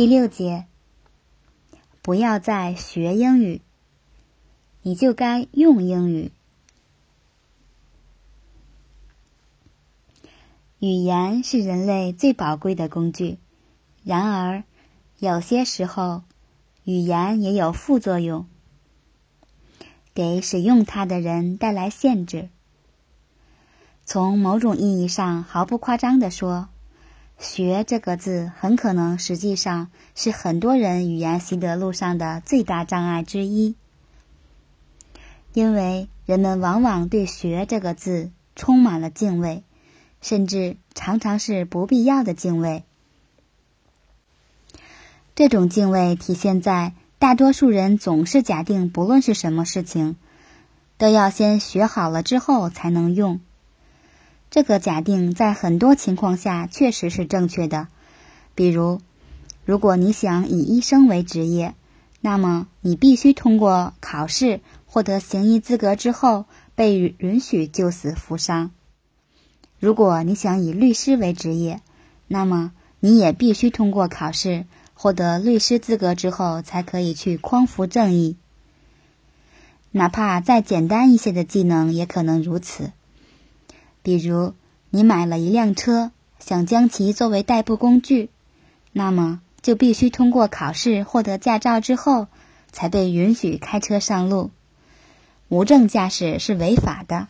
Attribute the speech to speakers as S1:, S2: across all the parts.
S1: 第六节，不要再学英语，你就该用英语。语言是人类最宝贵的工具，然而有些时候，语言也有副作用，给使用它的人带来限制。从某种意义上，毫不夸张的说，“学”这个字很可能实际上是很多人语言习得路上的最大障碍之一，因为人们往往对“学”这个字充满了敬畏。甚至常常是不必要的敬畏。这种敬畏体现在大多数人总是假定，不论是什么事情，都要先学好了之后才能用。这个假定在很多情况下确实是正确的。比如，如果你想以医生为职业，那么你必须通过考试获得行医资格之后，被允许救死扶伤。如果你想以律师为职业，那么你也必须通过考试获得律师资格之后，才可以去匡扶正义。哪怕再简单一些的技能也可能如此。比如，你买了一辆车，想将其作为代步工具，那么就必须通过考试获得驾照之后，才被允许开车上路。无证驾驶是违法的。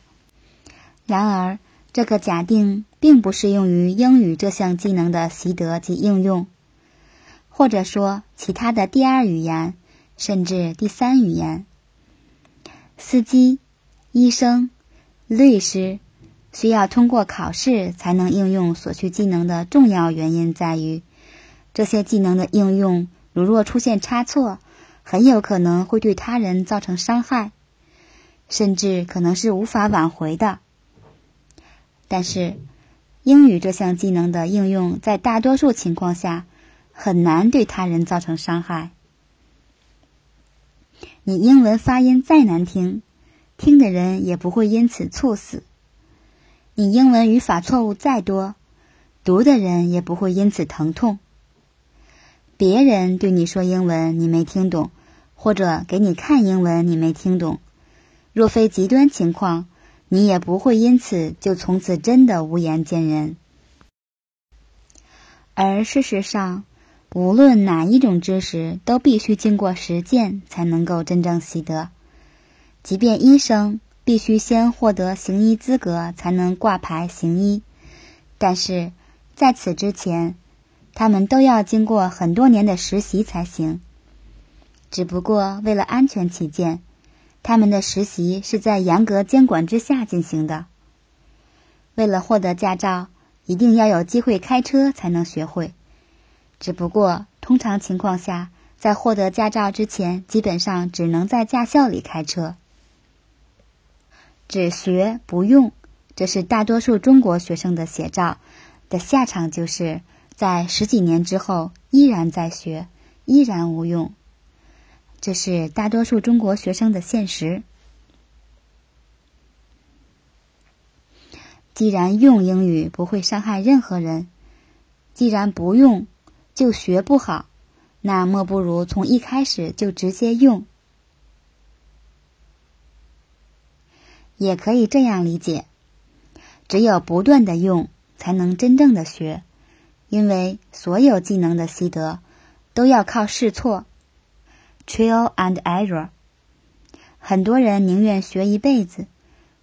S1: 然而，这个假定并不适用于英语这项技能的习得及应用，或者说其他的第二语言，甚至第三语言。司机、医生、律师需要通过考试才能应用所需技能的重要原因在于，这些技能的应用如若出现差错，很有可能会对他人造成伤害，甚至可能是无法挽回的。但是，英语这项技能的应用在大多数情况下很难对他人造成伤害。你英文发音再难听，听的人也不会因此猝死；你英文语法错误再多，读的人也不会因此疼痛。别人对你说英文你没听懂，或者给你看英文你没听懂，若非极端情况。你也不会因此就从此真的无颜见人。而事实上，无论哪一种知识，都必须经过实践才能够真正习得。即便医生必须先获得行医资格才能挂牌行医，但是在此之前，他们都要经过很多年的实习才行。只不过为了安全起见。他们的实习是在严格监管之下进行的。为了获得驾照，一定要有机会开车才能学会。只不过，通常情况下，在获得驾照之前，基本上只能在驾校里开车。只学不用，这是大多数中国学生的写照。的下场就是在十几年之后，依然在学，依然无用。这是大多数中国学生的现实。既然用英语不会伤害任何人，既然不用就学不好，那莫不如从一开始就直接用。也可以这样理解：只有不断的用，才能真正的学，因为所有技能的习得都要靠试错。Trial and error，很多人宁愿学一辈子，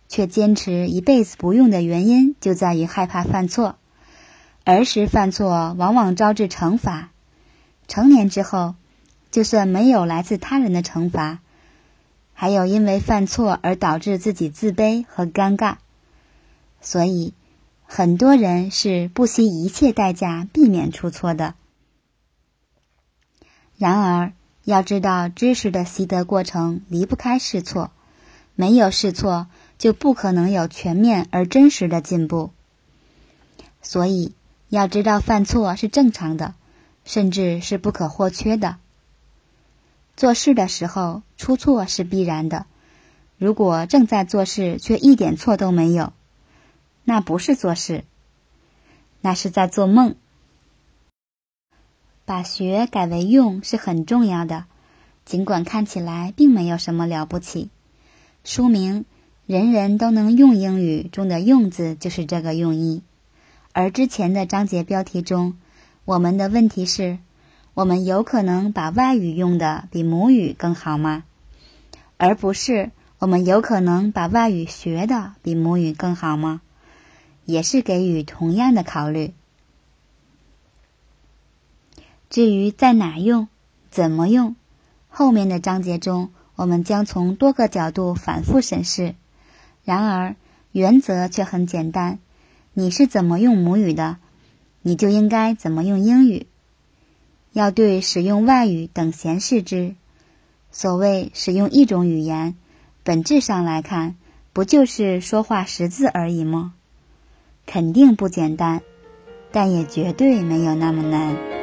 S1: 却坚持一辈子不用的原因就在于害怕犯错。儿时犯错往往招致惩罚，成年之后，就算没有来自他人的惩罚，还有因为犯错而导致自己自卑和尴尬。所以，很多人是不惜一切代价避免出错的。然而，要知道，知识的习得过程离不开试错，没有试错，就不可能有全面而真实的进步。所以，要知道犯错是正常的，甚至是不可或缺的。做事的时候出错是必然的。如果正在做事却一点错都没有，那不是做事，那是在做梦。把学改为用是很重要的，尽管看起来并没有什么了不起。书名“人人都能用英语”中的“用”字就是这个用意。而之前的章节标题中，我们的问题是：我们有可能把外语用的比母语更好吗？而不是我们有可能把外语学的比母语更好吗？也是给予同样的考虑。至于在哪用、怎么用，后面的章节中我们将从多个角度反复审视。然而，原则却很简单：你是怎么用母语的，你就应该怎么用英语。要对使用外语等闲视之。所谓使用一种语言，本质上来看，不就是说话识字而已吗？肯定不简单，但也绝对没有那么难。